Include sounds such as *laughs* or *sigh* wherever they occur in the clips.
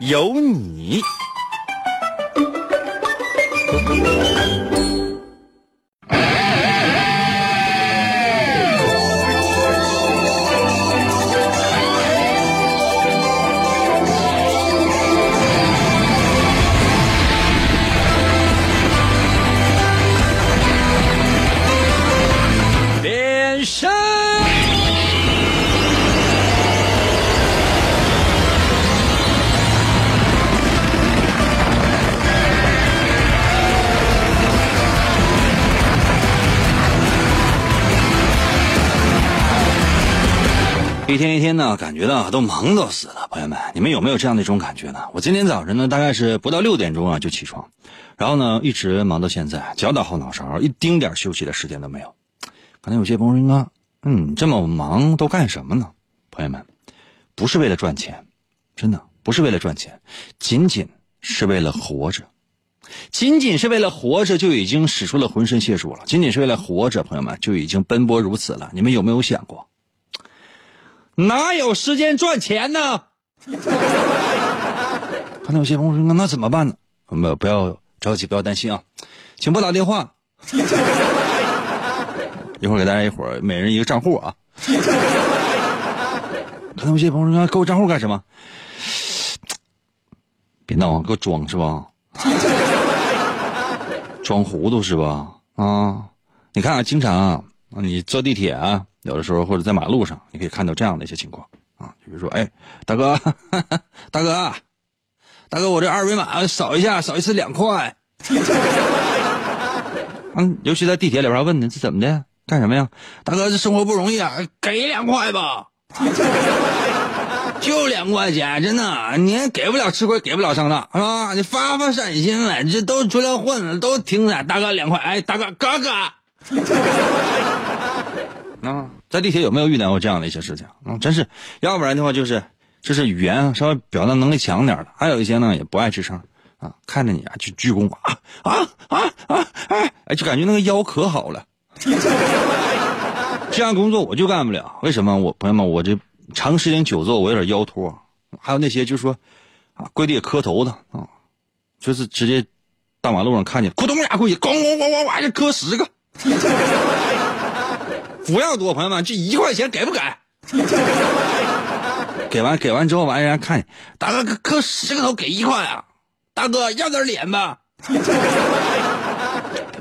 有你。一天一天呢，感觉到都忙到死了。朋友们，你们有没有这样的一种感觉呢？我今天早晨呢，大概是不到六点钟啊就起床，然后呢一直忙到现在，脚打后脑勺，一丁点休息的时间都没有。可能有些朋友说：“哥，嗯，这么忙都干什么呢？”朋友们，不是为了赚钱，真的不是为了赚钱，仅仅是为了活着。仅仅是为了活着，就已经使出了浑身解数了。仅仅是为了活着，朋友们就已经奔波如此了。你们有没有想过？哪有时间赚钱呢？可能有些朋友说：“那怎么办呢？”没有，不要着急，不要担心啊，请拨打电话。*laughs* 一会儿给大家一会儿每人一个账户啊。可能有些朋友说：“给我账户干什么？”别闹啊，给我装是吧？*laughs* 装糊涂是吧？啊，你看啊，经常啊，那你坐地铁啊。有的时候或者在马路上，你可以看到这样的一些情况啊，比如说，哎，大哥，*laughs* 大哥，大哥，我这二维码扫一下，扫一次两块。*laughs* 嗯，尤其在地铁里边问的，这怎么的？干什么呀？大哥，这生活不容易啊，给两块吧，*laughs* 就两块钱，真的，你给不了吃亏，给不了上当，是吧？你发发善心呗，这都出来混，都挺惨。大哥两块，哎，大哥，哥哥。*laughs* 啊，在地铁有没有遇到过这样的一些事情？啊，真是，要不然的话就是，就是语言稍微表达能力强点的，还有一些呢也不爱吱声啊，看着你啊就鞠躬啊啊啊啊哎哎，就感觉那个腰可好了。*laughs* 这样工作我就干不了，为什么？我朋友们，我这长时间久坐，我有点腰托。还有那些就是说啊跪地磕头的啊，就是直接大马路上看见咕咚俩跪下，咣咣咣咣咣就磕十个。*laughs* 不要多，朋友们，这一块钱给不给？*laughs* 给完给完之后，完人家看，大哥磕十个头给一块啊！大哥要点脸吧？*laughs*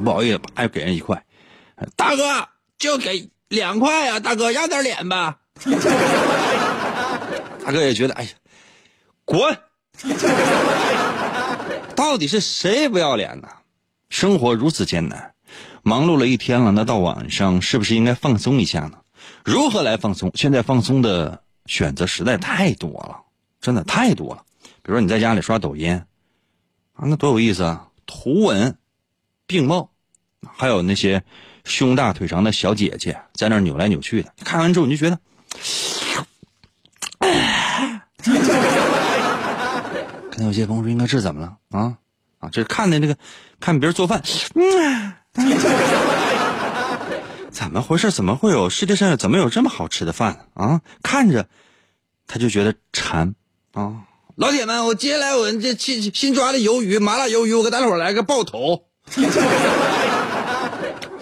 不好意思，还给人一块。大哥就给两块啊！大哥要点脸吧？大哥也觉得，哎呀，滚！到底是谁不要脸呢？生活如此艰难。忙碌了一天了，那到晚上是不是应该放松一下呢？如何来放松？现在放松的选择实在太多了，真的太多了。比如说你在家里刷抖音，啊，那多有意思啊！图文并茂，还有那些胸大腿长的小姐姐在那扭来扭去的，看完之后你就觉得，可能有些朋友说：“应该这怎么了啊？啊，这看的这个，看别人做饭，嗯。” *laughs* 怎么回事？怎么会有世界上怎么有这么好吃的饭啊？看着他就觉得馋啊！老铁们，我接下来我这新新抓的鱿鱼，麻辣鱿鱼，我给大伙来个爆头！*laughs*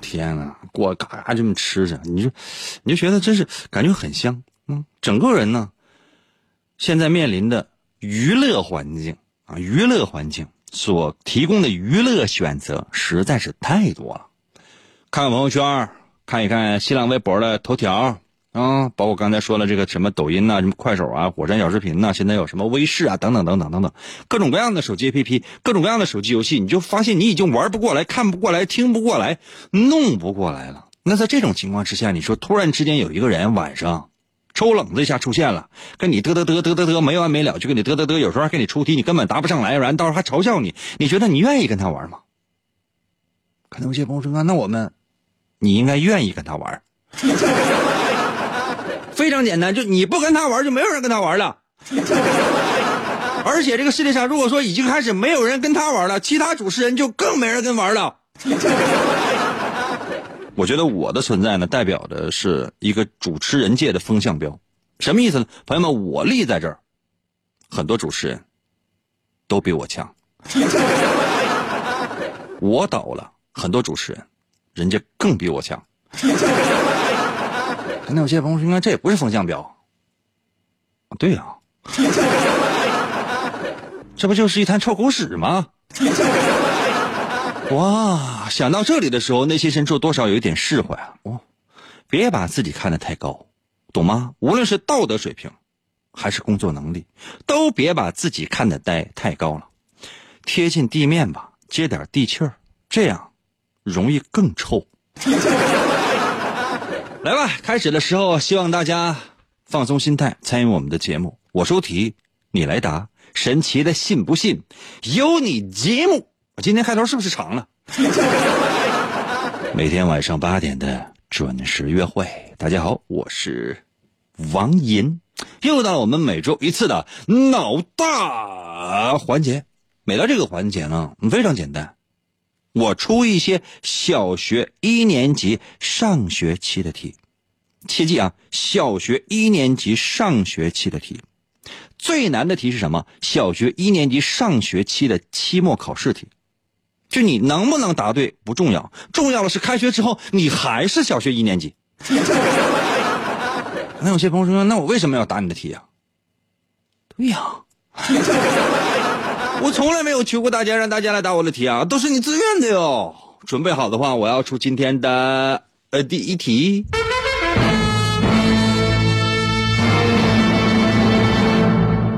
天哪，过嘎嘎这么吃着，你就你就觉得真是感觉很香嗯，整个人呢，现在面临的娱乐环境啊，娱乐环境。所提供的娱乐选择实在是太多了，看看朋友圈，看一看新浪微博的头条啊，包括刚才说了这个什么抖音呐，什么快手啊，火山小视频呐，现在有什么微视啊，等等等等等等，各种各样的手机 APP，各种各样的手机游戏，你就发现你已经玩不过来，看不过来，听不过来，弄不过来了。那在这种情况之下，你说突然之间有一个人晚上抽冷子一下出现了，跟你嘚嘚嘚嘚嘚嘚没完没了，就跟你嘚嘚嘚，有时候还给你出题，你根本答不上来，然后到时候还嘲笑你，你觉得你愿意跟他玩吗？可能有些朋友说，那我们，你应该愿意跟他玩。*laughs* 非常简单，就你不跟他玩，就没有人跟他玩了。而且这个世界上，如果说已经开始没有人跟他玩了，其他主持人就更没人跟玩了。我觉得我的存在呢，代表的是一个主持人界的风向标。什么意思呢？朋友们，我立在这儿，很多主持人都比我强。*laughs* 我倒了，很多主持人，人家更比我强。那有些朋友说，应该这也不是风向标。对呀，这不就是一滩臭狗屎吗？哇，想到这里的时候，内心深处多少有一点释怀啊！哦，别把自己看得太高，懂吗？无论是道德水平，还是工作能力，都别把自己看得太太高了，贴近地面吧，接点地气儿，这样容易更臭。*laughs* 来吧，开始的时候，希望大家放松心态，参与我们的节目。我出题，你来答。神奇的信不信？有你节目。我今天开头是不是长了？*laughs* 每天晚上八点的准时约会。大家好，我是王银，又到了我们每周一次的脑大环节。每到这个环节呢，非常简单，我出一些小学一年级上学期的题。切记啊，小学一年级上学期的题，最难的题是什么？小学一年级上学期的期末考试题。就你能不能答对不重要，重要的是开学之后你还是小学一年级。*laughs* 那有些朋友说，那我为什么要答你的题呀？对呀，*laughs* 我从来没有求过大家让大家来答我的题啊，都是你自愿的哟。准备好的话，我要出今天的呃第一题。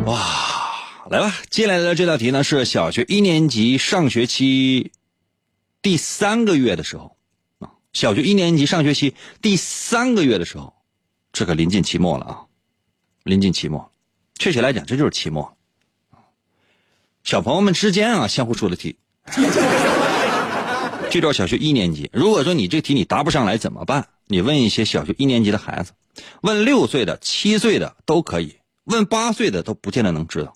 哇，来吧！接下来的这道题呢是小学一年级上学期第三个月的时候啊，小学一年级上学期第三个月的时候，这可临近期末了啊，临近期末，确切来讲这就是期末。小朋友们之间啊相互出的题，*laughs* 记住小学一年级。如果说你这题你答不上来怎么办？你问一些小学一年级的孩子，问六岁的、七岁的都可以。问八岁的都不见得能知道。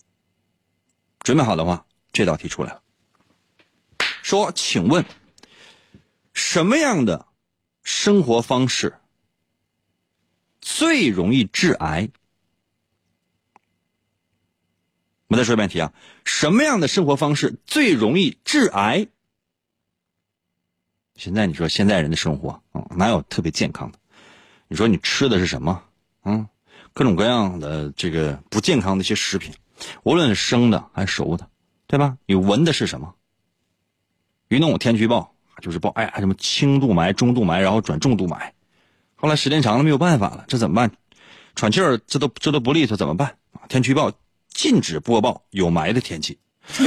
准备好的话，这道题出来了。说，请问，什么样的生活方式最容易致癌？我再说一遍题啊，什么样的生活方式最容易致癌？现在你说现在人的生活啊，哪有特别健康的？你说你吃的是什么？嗯？各种各样的这个不健康的一些食品，无论生的还是熟的，对吧？你闻的是什么？一弄天气预报就是报，哎呀，什么轻度霾、中度霾，然后转重度霾。后来时间长了没有办法了，这怎么办？喘气儿这都这都不利索，怎么办？天气预报禁止播报有霾的天气。*laughs*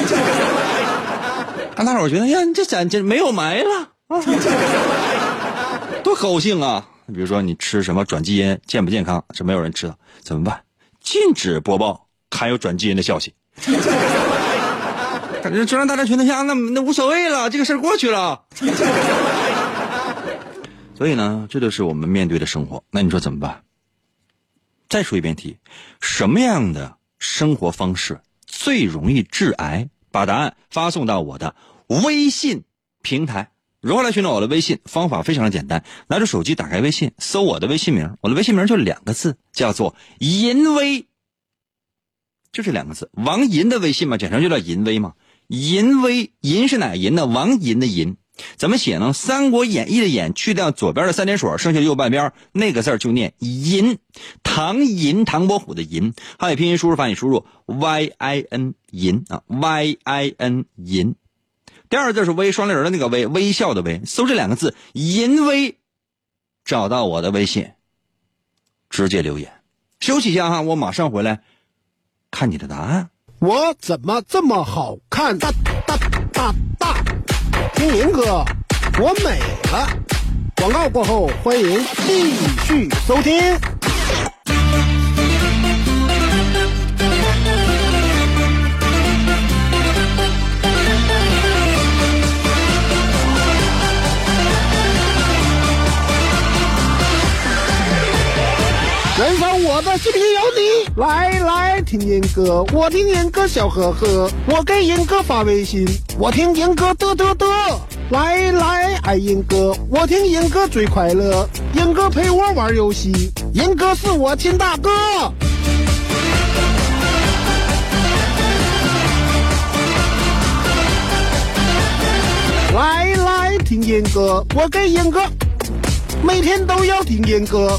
大伙觉得呀，你这咱这没有霾了，*laughs* 多高兴啊！比如说你吃什么转基因健不健康？这没有人知道，怎么办？禁止播报含有转基因的消息。*laughs* 感觉就让大家觉得呀，那那无所谓了，这个事儿过去了。*laughs* 所以呢，这就是我们面对的生活。那你说怎么办？再说一遍题：什么样的生活方式最容易致癌？把答案发送到我的微信平台。如何来寻找我的微信？方法非常的简单，拿着手机打开微信，搜我的微信名。我的微信名就两个字，叫做“淫威”，就这两个字。王银的微信嘛，简称就叫“银威”嘛。银威，银是哪银呢？王银的银，怎么写呢？《三国演义》的演去掉左边的三点水，剩下右半边那个字就念银。唐银，唐伯虎的银。汉语拼音输入法，你输入 y i n 银啊，y i n 银。第二个字是微双立人的那个微，微笑的微。搜这两个字“淫威”，找到我的微信，直接留言。休息一下哈，我马上回来看你的答案。我怎么这么好看？大大大大，听明哥，我美了。广告过后，欢迎继续收听。人生我的幸福有你来来听严哥，我听严哥笑呵呵，我给严哥发微信，我听严哥嘚嘚嘚。来来爱严哥，我听严哥最快乐，严哥陪我玩游戏，严哥是我亲大哥。来来听严哥，我给严哥每天都要听严哥，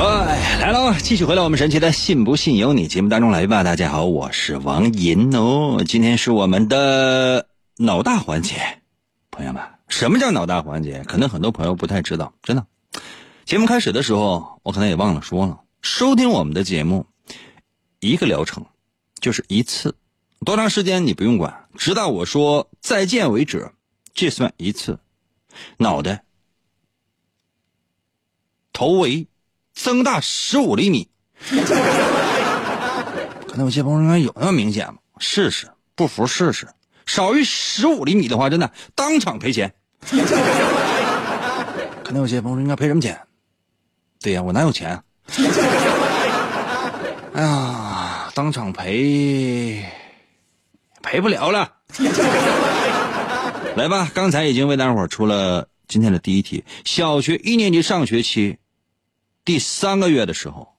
哎，来了，继续回到我们神奇的“信不信由你”节目当中来吧。大家好，我是王银哦，今天是我们的脑大环节。朋友们，什么叫脑大环节？可能很多朋友不太知道，真的。节目开始的时候，我可能也忘了说了，收听我们的节目，一个疗程就是一次，多长时间你不用管，直到我说再见为止，这算一次。脑袋、头围。增大十五厘米，可能有些朋友说有那么明显吗？试试，不服试试。少于十五厘米的话，真的当场赔钱。可能有些朋友应该赔什么钱？对呀，我哪有钱啊？哎呀，当场赔，赔不了了。来吧，刚才已经为大伙出了今天的第一题，小学一年级上学期。第三个月的时候，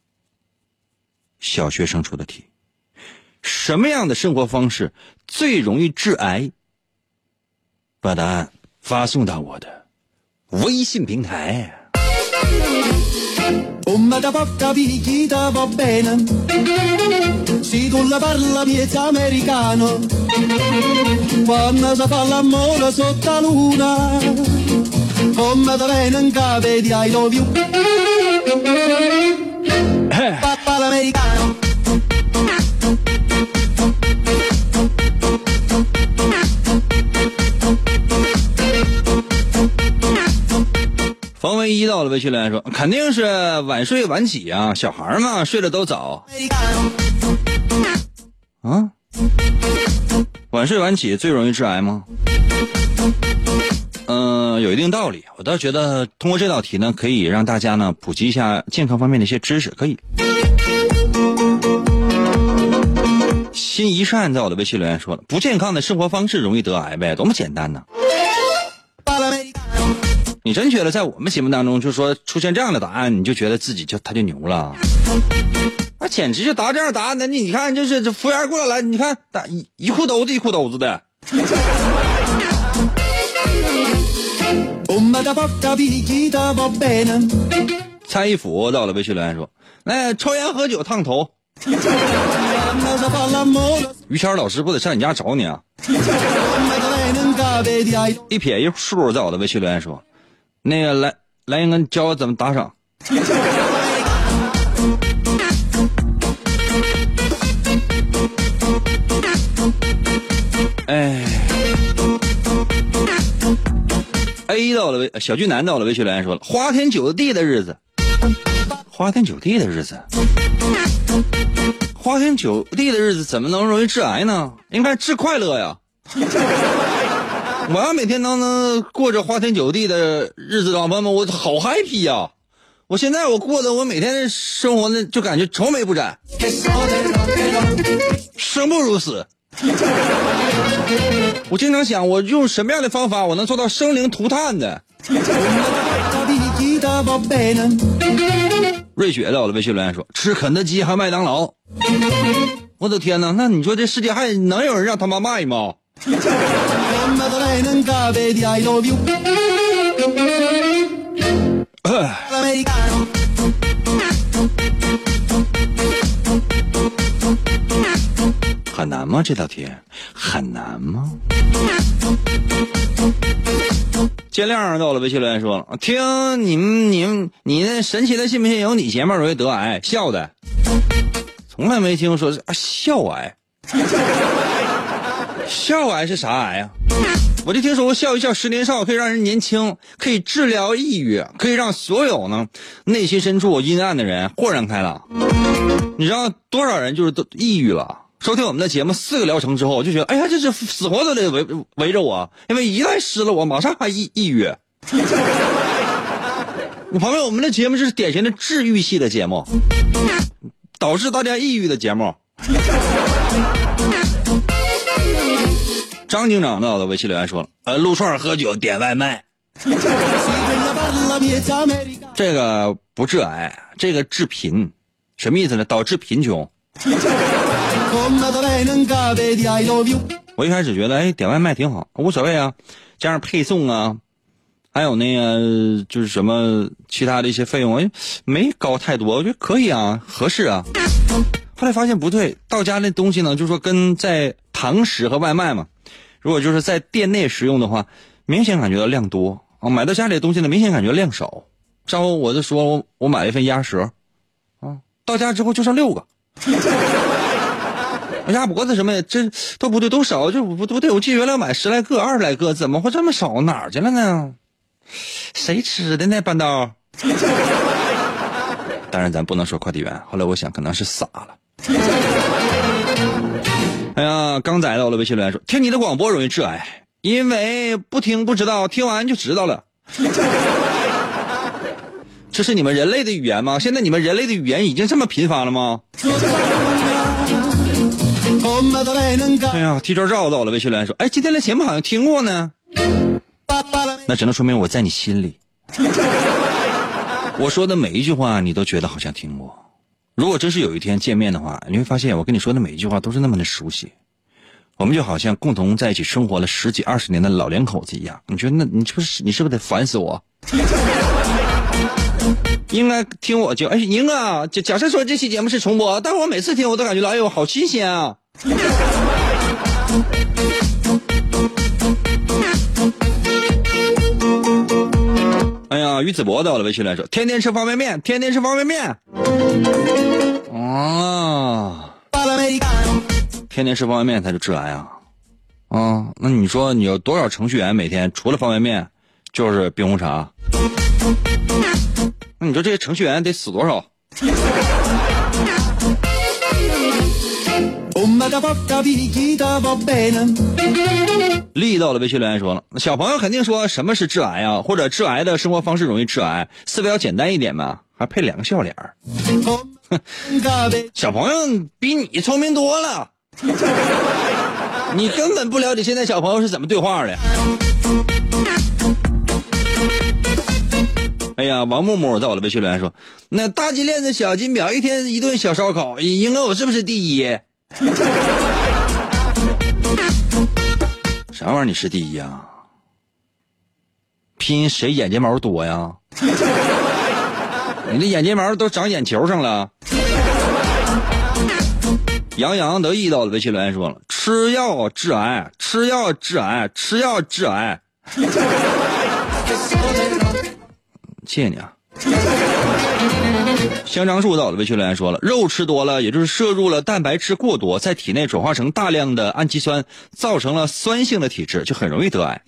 小学生出的题：什么样的生活方式最容易致癌？把答案发送到我的微信平台。*laughs* 冯文一到了微信留言说：“肯定是晚睡晚起呀，小孩嘛，睡得都早。”啊？晚睡晚起最容易致癌吗？嗯，有一定道理。我倒觉得通过这道题呢，可以让大家呢普及一下健康方面的一些知识。可以。心一善在我的微信留言说了，不健康的生活方式容易得癌呗，多么简单呢？你真觉得在我们节目当中，就说出现这样的答案，你就觉得自己就他就牛了？那简直就答这样答案的，你你看，就是这服务员过来，你看答一一裤兜子一裤兜子的。蔡一斧到了微信留言说：“来抽烟喝酒烫头。*laughs* ”于谦老师不得上你家找你啊！*laughs* 一撇一竖在我的微信留言说：“那个来来一个教我怎么打赏。*laughs* ”了小俊男到了微信留言说了花天酒地的日子，花天酒地的日子，花天酒地的日子怎么能容易致癌呢？应该致快乐呀！*laughs* 我要每天都能过着花天酒地的日子的话，朋友们，我好 happy 呀！我现在我过的我每天的生活呢，就感觉愁眉不展，生不如死。*laughs* 我经常想，我用什么样的方法，我能做到生灵涂炭的？*laughs* 瑞雪在我的微信留言说：“吃肯德基还麦当劳。”我的天哪！那你说这世界还能有人让他妈卖吗？*laughs* 很难吗？这道题很难吗？见亮到了微信留言说了：“听你们、你们、你那神奇的信不信由你节目容易得癌，笑的，从来没听说是笑癌，*laughs* 笑癌是啥癌呀？我就听说过笑一笑十年少，可以让人年轻，可以治疗抑郁，可以让所有呢内心深处阴暗的人豁然开朗。你知道多少人就是都抑郁了？收听我们的节目四个疗程之后，我就觉得，哎呀，这是死活都得围围着我，因为一旦失了我，马上还抑抑郁。*laughs* 你朋友，我们的节目是典型的治愈系的节目，导致大家抑郁的节目。张警长到的微信留言说了，呃，撸串喝酒点外卖，这个不致癌，这个致贫，什么意思呢？导致贫穷。我一开始觉得，哎，点外卖挺好，无所谓啊，加上配送啊，还有那个就是什么其他的一些费用，哎，没高太多，我觉得可以啊，合适啊。后来发现不对，到家那东西呢，就是说跟在堂食和外卖嘛。如果就是在店内食用的话，明显感觉到量多啊；买到家里的东西呢，明显感觉量少。上午我就说我我买了一份鸭舌，啊，到家之后就剩六个。鸭脖子什么的，这都不对，都少，就不不对。我记得原来买十来个、二十来个，怎么会这么少？哪儿去了呢？谁吃的呢？半道。*laughs* 当然，咱不能说快递员。后来我想，可能是傻了。哎呀，刚载到了微信留言说，听你的广播容易致癌，因为不听不知道，听完就知道了。*laughs* 这是你们人类的语言吗？现在你们人类的语言已经这么频繁了吗？哎呀，提招照到了，微信留言说，哎，今天的节目好像听过呢。那只能说明我在你心里。*laughs* 我说的每一句话，你都觉得好像听过。如果真是有一天见面的话，你会发现我跟你说的每一句话都是那么的熟悉，我们就好像共同在一起生活了十几二十年的老两口子一样。你觉得那你是不是你是不是得烦死我？*laughs* 应该听我就哎，宁啊，假假设说这期节目是重播，但是我每次听我都感觉到哎呦好新鲜啊！*laughs* 哎呀，于子博到了微信来说，天天吃方便面，天天吃方便面。啊，天天吃方便面他就致癌啊？啊，那你说你有多少程序员每天除了方便面就是冰红茶？那你说这些程序员得死多少？力到了微信留言说了，小朋友肯定说什么是致癌啊？或者致癌的生活方式容易致癌，思维要简单一点嘛？还配两个笑脸儿。*laughs* 小朋友比你聪明多了，*laughs* 你根本不了解现在小朋友是怎么对话的。哎呀，王木木在我的微信留言说，那大金链子、小金表，一天一顿小烧烤，赢了我是不是第一？*laughs* 啥玩意儿？你是第一呀？拼谁眼睫毛多呀？*laughs* 你的眼睫毛都长眼球上了。*laughs* 杨洋得意到了微信留言说了：吃药致癌，吃药致癌，吃药致癌。谢谢你啊。香樟树到了，微信留言说了：肉吃多了，也就是摄入了蛋白质过多，在体内转化成大量的氨基酸，造成了酸性的体质，就很容易得癌。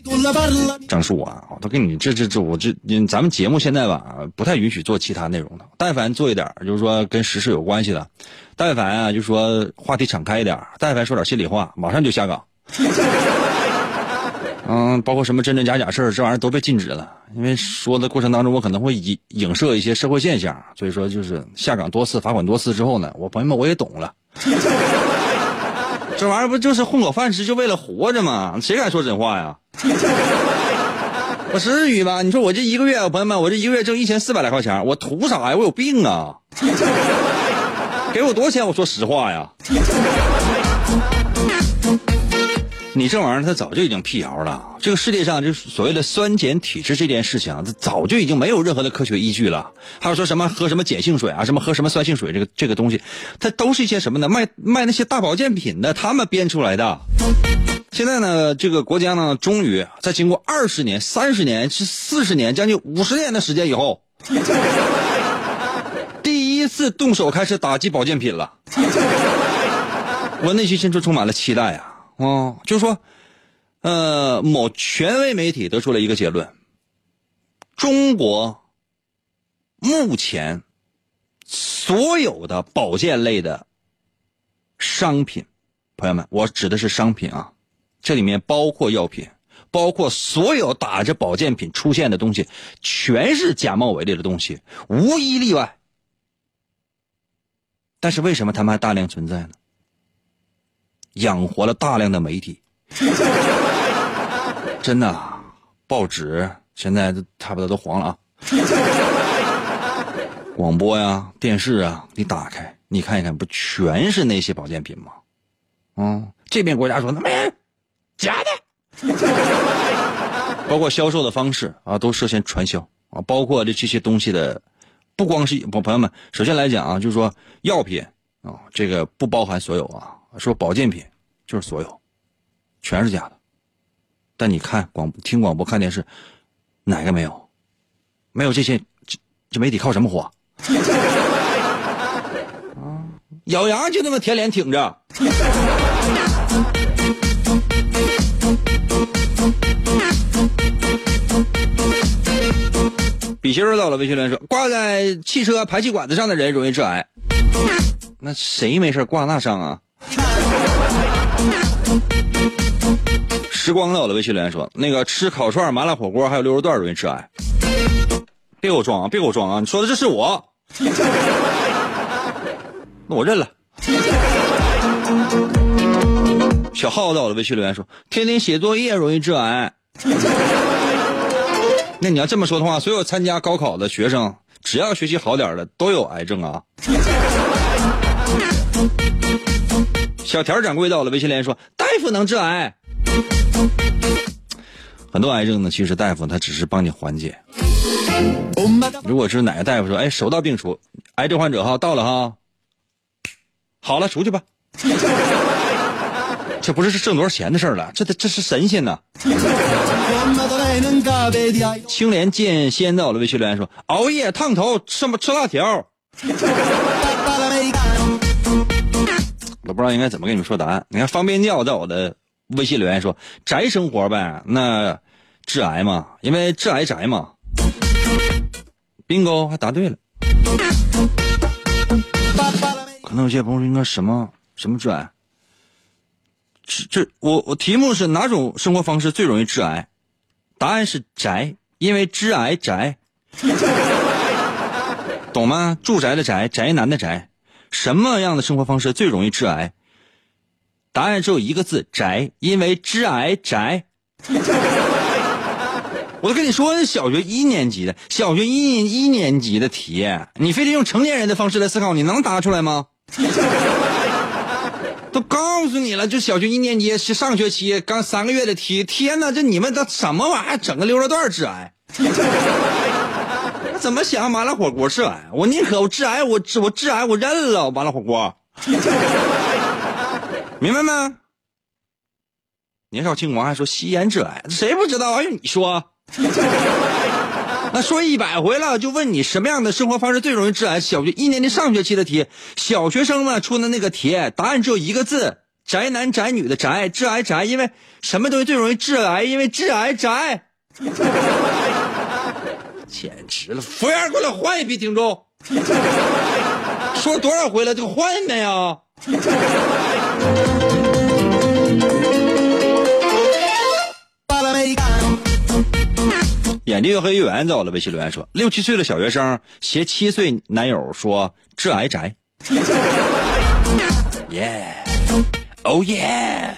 张树啊，我都跟你这这这，我这咱们节目现在吧，不太允许做其他内容的。但凡做一点，就是说跟时事有关系的，但凡啊，就说话题敞开一点，但凡说点心里话，马上就下岗。嗯，包括什么真真假假事儿，这玩意儿都被禁止了。因为说的过程当中，我可能会影影射一些社会现象，所以说就是下岗多次、罚款多次之后呢，我朋友们我也懂了。*laughs* 这玩意儿不就是混口饭吃，就为了活着吗？谁敢说真话呀？我至于吗？你说我这一个月，朋友们，我这一个月挣一千四百来块钱，我图啥呀？我有病啊！*laughs* 给我多少钱？我说实话呀。你这玩意儿，它早就已经辟谣了。这个世界上，就所谓的酸碱体质这件事情，它早就已经没有任何的科学依据了。还有说什么喝什么碱性水啊，什么喝什么酸性水，这个这个东西，它都是一些什么呢？卖卖那些大保健品的，他们编出来的。现在呢，这个国家呢，终于在经过二十年、三十年、是四十年、将近五十年的时间以后，第一次动手开始打击保健品了。我内心深处充满了期待啊！哦，就说，呃，某权威媒体得出了一个结论：中国目前所有的保健类的商品，朋友们，我指的是商品啊，这里面包括药品，包括所有打着保健品出现的东西，全是假冒伪劣的东西，无一例外。但是为什么他们还大量存在呢？养活了大量的媒体，*laughs* 真的，报纸现在都差不多都黄了啊。*laughs* 广播呀、电视啊，你打开，你看一看，不全是那些保健品吗？嗯，这边国家说那没假的，*laughs* 包括销售的方式啊，都涉嫌传销啊，包括这这些东西的，不光是朋朋友们，首先来讲啊，就是说药品啊，这个不包含所有啊，说保健品就是所有，全是假的。但你看广听广播看电视，哪个没有？没有这些，这这媒体靠什么活？*laughs* 啊，咬牙就那么舔脸挺着。笔芯儿到了，微信留言说：挂在汽车排气管子上的人容易致癌。那谁没事挂那上啊？时光到了，微信留言说：那个吃烤串、麻辣火锅还有溜肉段容易致癌。别给我装啊！别给我装啊！你说的这是我，*laughs* 那我认了。小浩在我的，微信留言说：天天写作业容易致癌。*laughs* 那你要这么说的话，所有参加高考的学生，只要学习好点的都有癌症啊。小田掌柜到了，微信留言说：大夫能致癌。很多癌症呢，其实大夫他只是帮你缓解。如果是哪个大夫说，哎，手到病除，癌症患者哈到了哈，好了，出去吧。*laughs* 这不是挣多少钱的事了，这这这是神仙呐。青莲见仙到了，微信留言说，熬夜烫头吃吃辣条。都不知道应该怎么跟你们说答案。你看方便教在我的微信留言说，宅生活呗，那致癌嘛，因为致癌宅嘛。bingo 还答对了，可能有些朋友应该什么什么致癌？这这我我题目是哪种生活方式最容易致癌？答案是宅，因为致癌宅，*laughs* 懂吗？住宅的宅，宅男的宅，什么样的生活方式最容易致癌？答案只有一个字：宅，因为致癌宅。*laughs* 我都跟你说，小学一年级的，小学一一年级的题，你非得用成年人的方式来思考，你能答出来吗？*laughs* 都告诉你了，就小学一年级是上学期刚三个月的题，天哪，这你们都什么玩意儿？整个溜肉段致癌？怎么想麻辣火锅致癌？我宁可我致癌，我致我致癌，我认了麻辣火锅，*laughs* 明白吗？年少轻狂还说吸烟致癌，谁不知道？哎，你说。*laughs* 那说一百回了，就问你什么样的生活方式最容易致癌？小学一年级上学期的题，小学生们出的那个题，答案只有一个字：宅男宅女的宅，致癌宅。因为什么东西最容易致癌？因为致癌宅。简直了！服务员，过来换一批听众。说多少回了？这个换没有？眼睛越黑越圆，在我的微信留言说，六七岁的小学生携七岁男友说致癌宅。耶，哦耶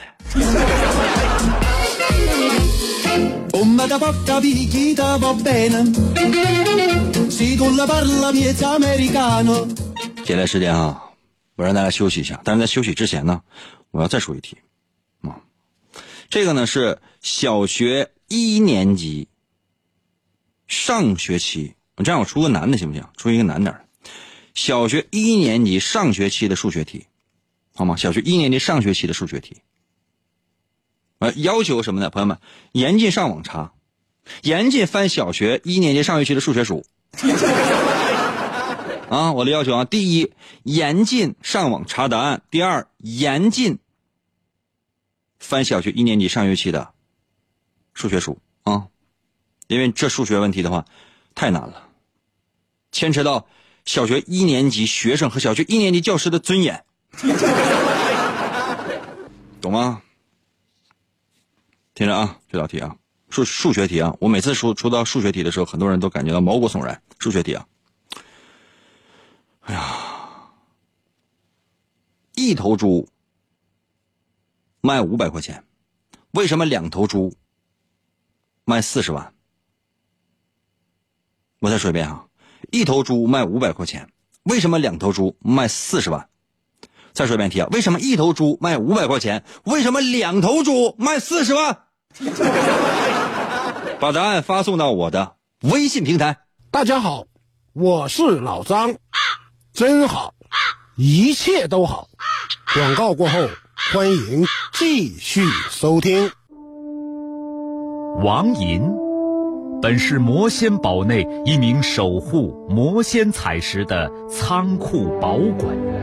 ，Oh yeah！接下来时间啊，我让大家休息一下，但是在休息之前呢，我要再说一题啊，这个呢是小学一年级。上学期，我这样我出个难的行不行？出一个难点小学一年级上学期的数学题，好吗？小学一年级上学期的数学题，要求什么呢？朋友们，严禁上网查，严禁翻小学一年级上学期的数学书。啊，我的要求啊，第一，严禁上网查答案；第二，严禁翻小学一年级上学期的数学书啊，因为这数学问题的话太难了，牵扯到小学一年级学生和小学一年级教师的尊严，*laughs* 懂吗？听着啊，这道题啊，数数学题啊，我每次出出到数学题的时候，很多人都感觉到毛骨悚然。数学题啊，哎呀，一头猪卖五百块钱，为什么两头猪卖四十万？我再说一遍啊，一头猪卖五百块钱，为什么两头猪卖四十万？再说一遍题啊，为什么一头猪卖五百块钱？为什么两头猪卖四十万？*laughs* 把答案发送到我的微信平台。大家好，我是老张，真好，一切都好。广告过后，欢迎继续收听。王银，本是魔仙堡内一名守护魔仙彩石的仓库保管员，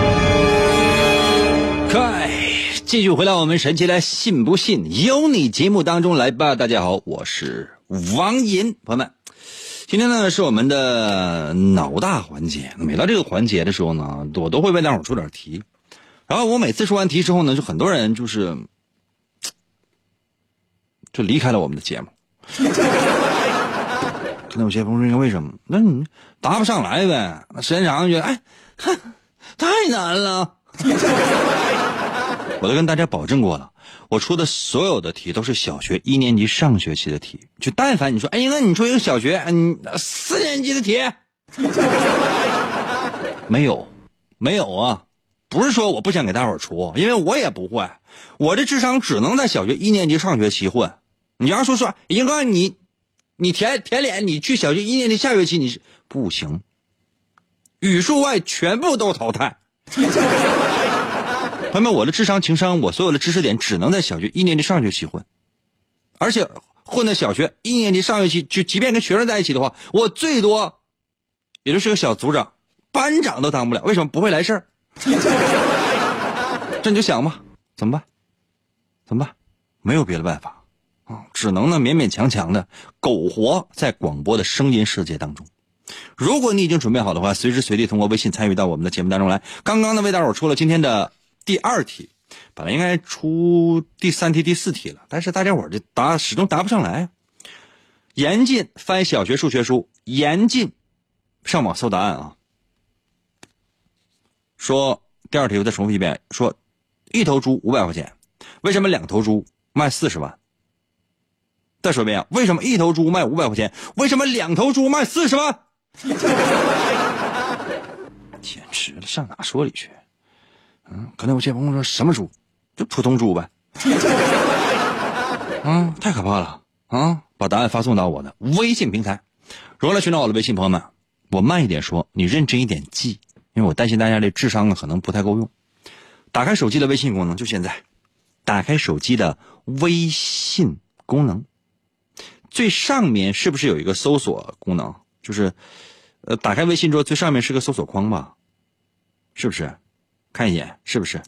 嗨，继续回到我们神奇的“信不信由你”节目当中来吧。大家好，我是王银，朋友们，今天呢是我们的脑大环节。每到这个环节的时候呢，我都会为大伙出点题。然后我每次出完题之后呢，就很多人就是就离开了我们的节目。可能有些朋友说为什么？那你答不上来呗？那时间长了觉得哎，哼，太难了。我都跟大家保证过了，我出的所有的题都是小学一年级上学期的题。就但凡你说，哎，那你出一个小学嗯四年级的题，没有，没有啊！不是说我不想给大伙儿出，因为我也不会，我这智商只能在小学一年级上学期混。你要说说，英哥你，你填填脸，你去小学一年级下学期你是不行，语数外全部都淘汰。朋友们，我的智商、情商，我所有的知识点只能在小学一年级上学期混，而且混在小学一年级上学期，就即便跟学生在一起的话，我最多也就是个小组长，班长都当不了。为什么不会来事儿？这你就想吧，怎么办？怎么办？没有别的办法啊，只能呢勉勉强强的苟活在广播的声音世界当中。如果你已经准备好的话，随时随地通过微信参与到我们的节目当中来。刚刚呢为大伙出了今天的。第二题，本来应该出第三题、第四题了，但是大家伙儿这答始终答不上来。严禁翻小学数学书，严禁上网搜答案啊！说第二题，我再重复一遍：说一头猪五百块钱，为什么两头猪卖四十万？再说一遍啊，为什么一头猪卖五百块钱？为什么两头猪卖四十万？*laughs* 简直了，上哪说理去？嗯，可能有些朋友说什么猪，就普通猪呗。啊，*laughs* 太可怕了啊！把答案发送到我的微信平台。如何来寻找我的微信？朋友们，我慢一点说，你认真一点记，因为我担心大家的智商啊可能不太够用。打开手机的微信功能，就现在，打开手机的微信功能，最上面是不是有一个搜索功能？就是，呃，打开微信之后最上面是个搜索框吧？是不是？看一眼是不是？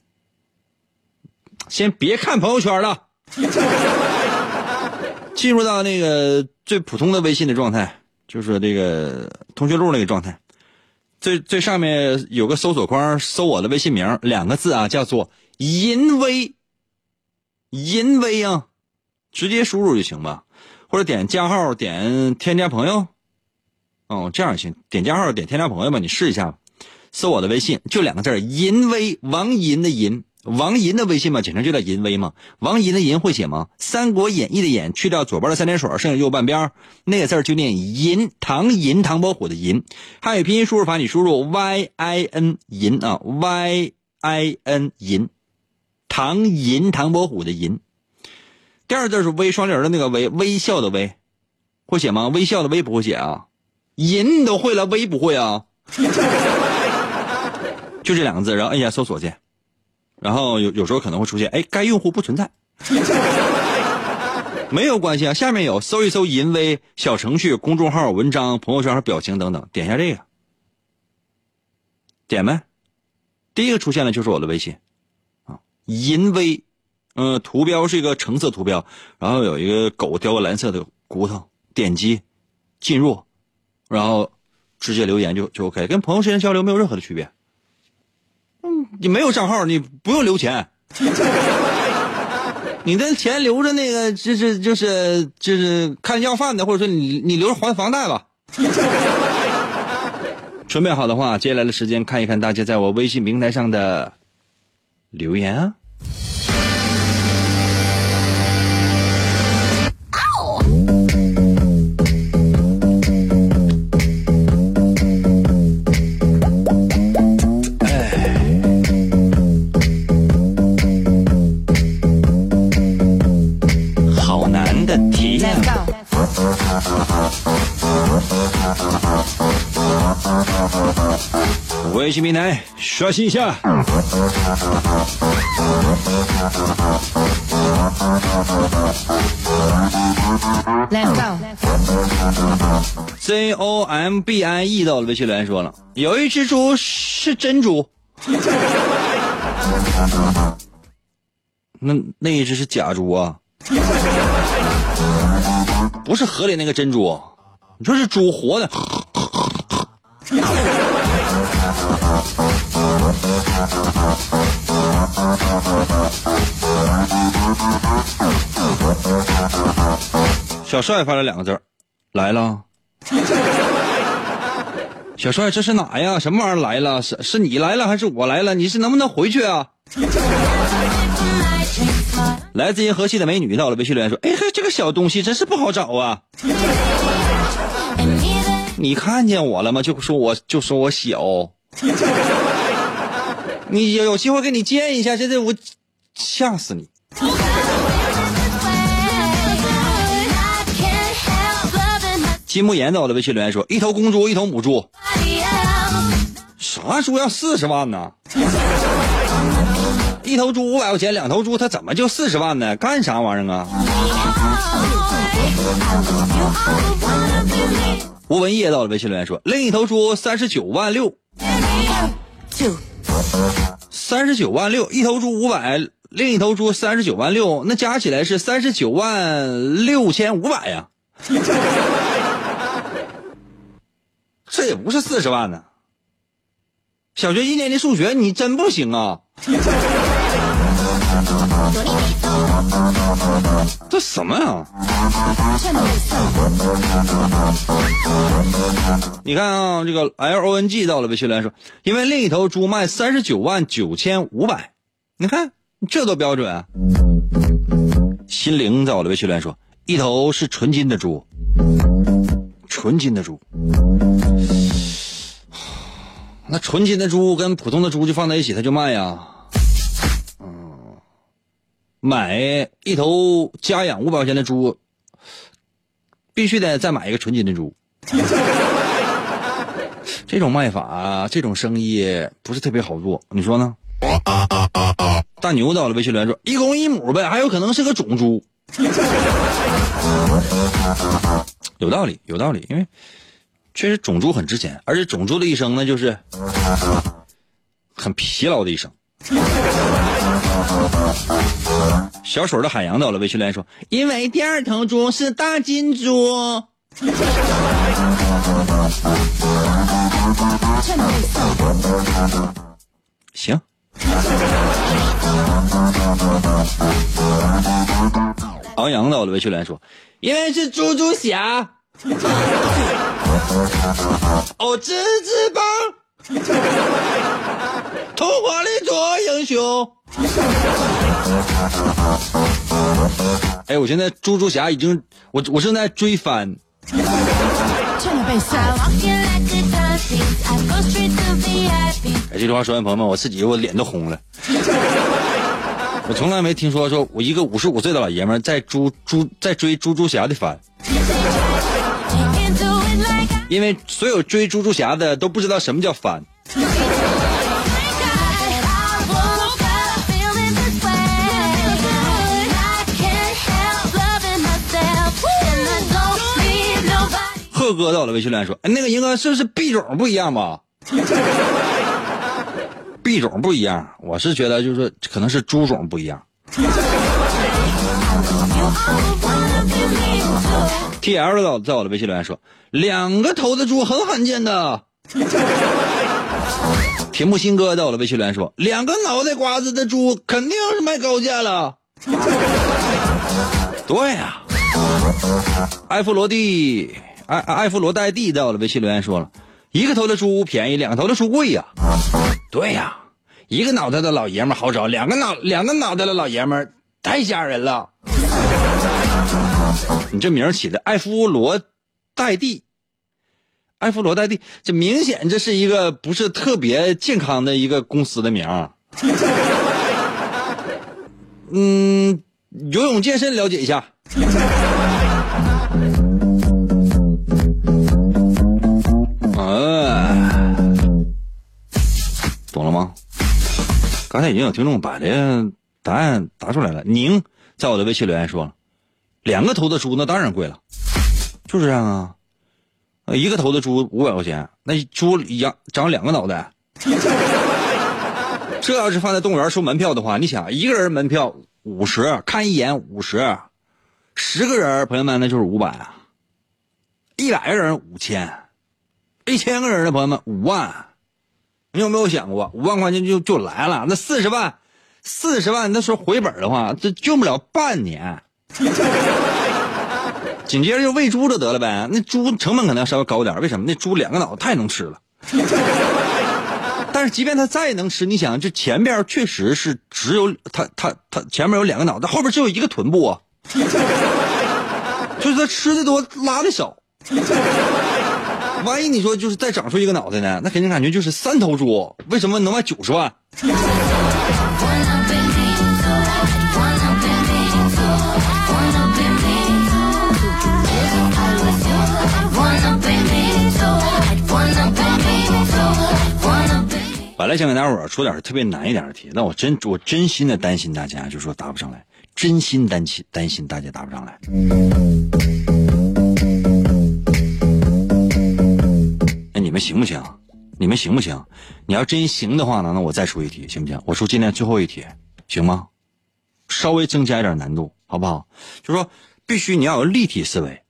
先别看朋友圈了，*laughs* 进入到那个最普通的微信的状态，就是这个通讯录那个状态。最最上面有个搜索框，搜我的微信名两个字啊，叫做“淫威”，淫威啊，直接输入就行吧，或者点加号点添加朋友，哦，这样行，点加号点添加朋友吧，你试一下吧。搜我的微信，就两个字儿，银威，王银的银，王银的微信嘛，简称就叫银威嘛。王银的银会写吗？《三国演义》的演去掉左边的三点水，剩下右半边那个字儿就念银，唐银，唐伯虎的银。汉语拼音输入法，你输入 y i n 银啊，y i n 银，唐银，唐伯虎的银。第二字是微双人的那个微，微笑的微，会写吗？微笑的微不会写啊。银你都会了，微不会啊。就这两个字，然后按一下搜索键，然后有有时候可能会出现，哎，该用户不存在，*laughs* 没有关系啊。下面有搜一搜“银威”小程序、公众号、文章、朋友圈和表情等等，点一下这个，点呗？第一个出现的就是我的微信。啊，银威，嗯，图标是一个橙色图标，然后有一个狗叼个蓝色的骨头，点击进入，然后直接留言就就 OK，跟朋友之间交流没有任何的区别。你没有账号，你不用留钱，*laughs* 你的钱留着那个就是就是就是看要饭的，或者说你你留着还房贷吧。*laughs* 准备好的话，接下来的时间看一看大家在我微信平台上的留言啊。的题。呀、微信平台刷新一下。Let's go. Z O M B I E 到了微信留言说了，有一只猪是真猪，*laughs* 那那一只是假猪啊，不是河里那个珍珠，你说是猪活的。小帅发了两个字来了。小帅，这是哪呀？什么玩意儿来了？是是你来了还是我来了？你是能不能回去啊？来自银河系的美女到了微信留言说：“哎嘿，这个小东西真是不好找啊！*laughs* 你看见我了吗？就说我就说我小，*laughs* 你有有机会给你见一下，现在我吓死你！金木研到了微信留言说：一头公猪，一头母猪，啥猪要四十万呢？一头猪五百块钱，两头猪它怎么就四十万呢？干啥玩意儿啊？吴文业到了微信留言说：另一头猪三十九万六，三十九万六，一头猪五百，另一头猪三十九万六，那加起来是三十九万六千五百呀。*laughs* 这也不是四十万呢。小学一年级数学你真不行啊！这什么呀？你看啊，这个 L O N G 到了微信留言说，因为另一头猪卖三十九万九千五百，你看这多标准啊！心灵在我的微信留言说，一头是纯金的猪，纯金的猪。*sighs* 那纯金的猪跟普通的猪就放在一起，它就卖呀。买一头家养五百块钱的猪，必须得再买一个纯金的猪。*laughs* 这种卖法，这种生意不是特别好做，你说呢？大牛到了，微信留言说一公一母呗，还有可能是个种猪。*laughs* 有道理，有道理，因为。确实，种猪很值钱，而且种猪的一生呢，就是很疲劳的一生。小水的海洋到了，微信留言说：“因为第二头猪是大金猪。”行。昂扬到了微信留言说，因为是猪猪侠。哦，吱吱棒，童话里做英雄。*laughs* 哎，我现在猪猪侠已经，我我正在追番。哎，这句话说完，朋友们，我自己我脸都红了。*laughs* 我从来没听说说我一个五十五岁的老爷们儿在猪猪在追猪猪侠的番，因为所有追猪猪侠的都不知道什么叫番。贺哥到了微信留言说：“哎，那个银哥是不是币种不一样吧？币种不一样，我是觉得就是可能是猪种不一样。T L 到在我的微信留言说：两个头的猪很罕见的。铁木心哥在我的微信留言说：两个脑袋瓜子的猪肯定是卖高价了。对呀、埃弗罗蒂，艾艾弗罗戴蒂在我的微信留言说了，一个头的猪便宜，两个头的猪贵呀。对呀、一个脑袋的老爷们好找，两个脑两个脑袋的老爷们太吓人了。*laughs* 你这名起的艾弗罗戴蒂，艾弗罗戴蒂，这明显这是一个不是特别健康的一个公司的名。*laughs* 嗯，游泳健身了解一下。懂了吗？刚才已经有听众把这个答案答出来了。宁在我的微信留言说了，两个头的猪那当然贵了，就是这样啊。一个头的猪五百块钱，那猪一样长两个脑袋。*laughs* 这要是放在动物园收门票的话，你想一个人门票五十，看一眼五十，十个人朋友们那就是五百啊，一百个人五千，一千个人的朋友们五万，你有没有想过五万块钱就就来了？那四十万，四十万那时候回本的话，这用不了半年。紧接着就喂猪就得了呗，那猪成本可能要稍微高点，为什么？那猪两个脑太能吃了。但是即便它再能吃，你想，这前边确实是只有它它它前面有两个脑袋，后边只有一个臀部啊，*laughs* 就是它吃的多拉的少。万一你说就是再长出一个脑袋呢，那肯定感觉就是三头猪，为什么能卖九十万？*laughs* 本来想给大伙儿出点特别难一点的题，但我真我真心的担心大家，就说答不上来，真心担心担心大家答不上来。你们行不行？你们行不行？你要真行的话呢，那我再出一题，行不行？我出今天最后一题，行吗？稍微增加一点难度，好不好？就说必须你要有立体思维，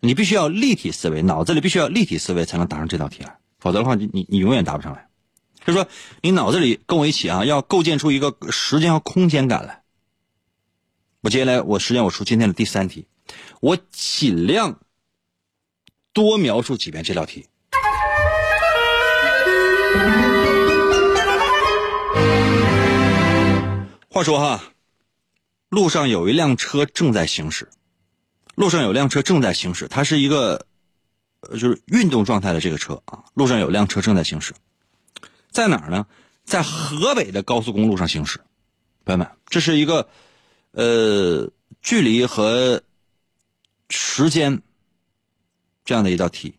你必须要立体思维，脑子里必须要立体思维才能答上这道题来，否则的话，你你你永远答不上来。就是说，你脑子里跟我一起啊，要构建出一个时间和空间感来。我接下来我时间我出今天的第三题，我尽量多描述几遍这道题。话说哈，路上有一辆车正在行驶，路上有辆车正在行驶，它是一个呃就是运动状态的这个车啊，路上有辆车正在行驶。在哪儿呢？在河北的高速公路上行驶，朋友们，这是一个呃距离和时间这样的一道题。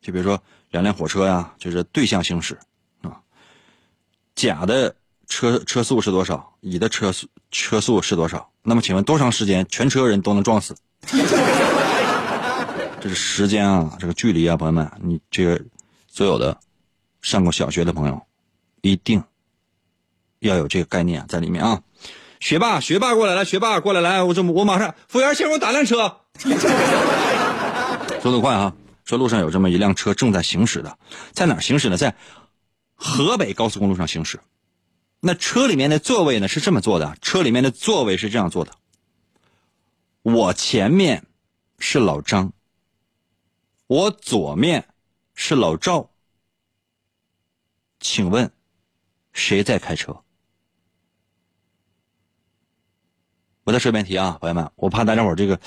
就比如说两辆火车呀，就是对向行驶，甲的车车速是多少，乙的车速车速是多少？那么请问多长时间全车人都能撞死？这是时间啊，这个距离啊，朋友们，你这个所有的上过小学的朋友。一定要有这个概念在里面啊！学霸，学霸过来，来，学霸过来，来，我这我马上，服务员，先给我打辆车。速度快啊！说路上有这么一辆车正在行驶的，在哪行驶呢？在河北高速公路上行驶。那车里面的座位呢是这么坐的，车里面的座位是这样坐的：我前面是老张，我左面是老赵，请问谁在开车？我再说一遍题啊，朋友们，我怕大家伙这个，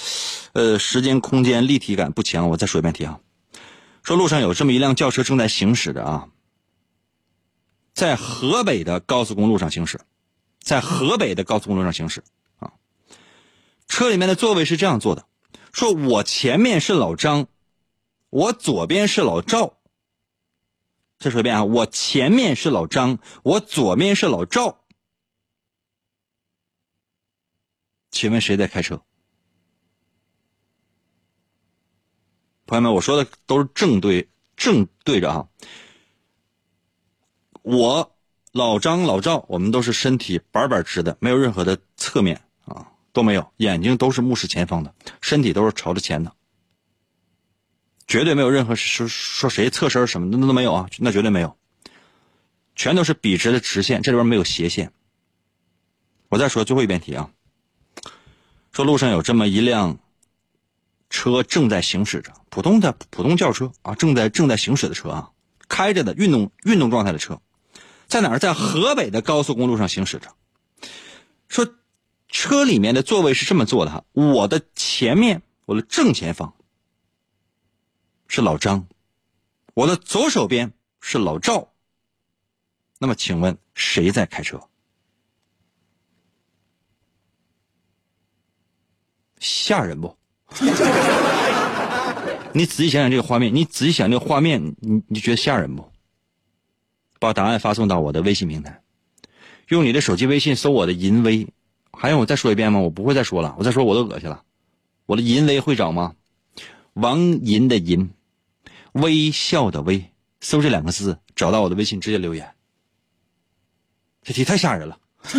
呃，时间空间立体感不强，我再说一遍题啊。说路上有这么一辆轿车正在行驶着啊，在河北的高速公路上行驶，在河北的高速公路上行驶啊。车里面的座位是这样坐的，说我前面是老张，我左边是老赵。再说一遍啊，我前面是老张，我左边是老赵。请问谁在开车？朋友们，我说的都是正对正对着啊。我老张、老赵，我们都是身体板板直的，没有任何的侧面啊，都没有，眼睛都是目视前方的，身体都是朝着前的，绝对没有任何说说谁侧身什么的那都没有啊，那绝对没有，全都是笔直的直线，这里边没有斜线。我再说最后一遍题啊。说路上有这么一辆车正在行驶着，普通的普通轿车啊，正在正在行驶的车啊，开着的运动运动状态的车，在哪儿？在河北的高速公路上行驶着。说车里面的座位是这么坐的哈，我的前面，我的正前方是老张，我的左手边是老赵。那么请问谁在开车？吓人不？*laughs* 你仔细想想这个画面，你仔细想这个画面，你你觉得吓人不？把答案发送到我的微信平台，用你的手机微信搜我的淫威，还用我再说一遍吗？我不会再说了，我再说我都恶心了。我的淫威会找吗？王淫的淫，微笑的微，搜这两个字找到我的微信直接留言。这题太吓人了。*laughs*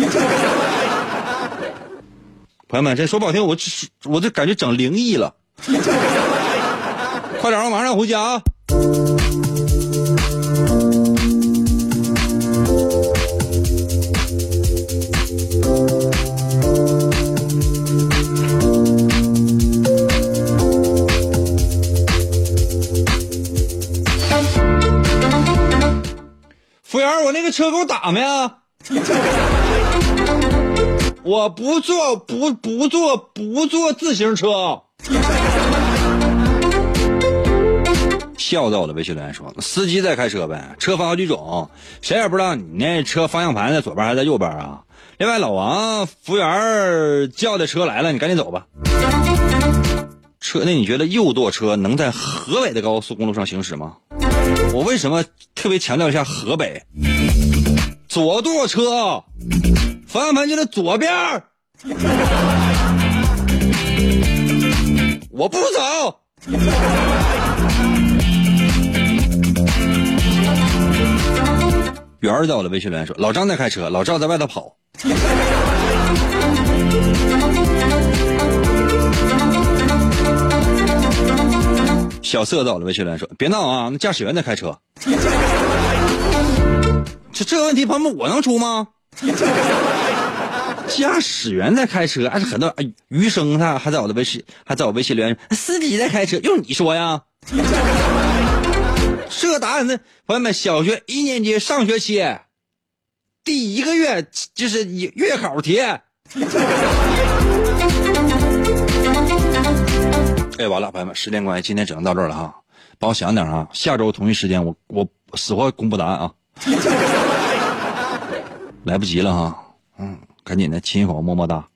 朋友们，这说不好听，我这我这感觉整灵异了。*laughs* 快点，我马上回家啊！我那个车给我打没啊？*laughs* 我不坐不不坐不坐自行车，笑在我的微信留言说：“司机在开车呗，车分好几种，谁也不知道你那车方向盘在左边还是在右边啊。”另外，老王服务员叫的车来了，你赶紧走吧。车，那你觉得右舵车能在河北的高速公路上行驶吗？我为什么特别强调一下河北？左舵车。方向盘就在左边我不走。圆儿在我的微信留言说：“老张在开车，老赵在外头跑。”小色在我的微信留言说：“别闹啊，那驾驶员在开车。”这这个问题，朋友们，我能出吗？*laughs* 驾驶员在开车，还是很多，余生他还在我的微信，还在我微信留言，司机在开车，用你说呀？*laughs* 这个答案是朋友们，小学一年级上学期第一个月就是月考题。哎，完了，朋友们，时间关系，今天只能到这儿了哈，帮我想点啊，下周同一时间我我死活公布答案啊。*laughs* 来不及了哈，嗯，赶紧的亲一口，么么哒。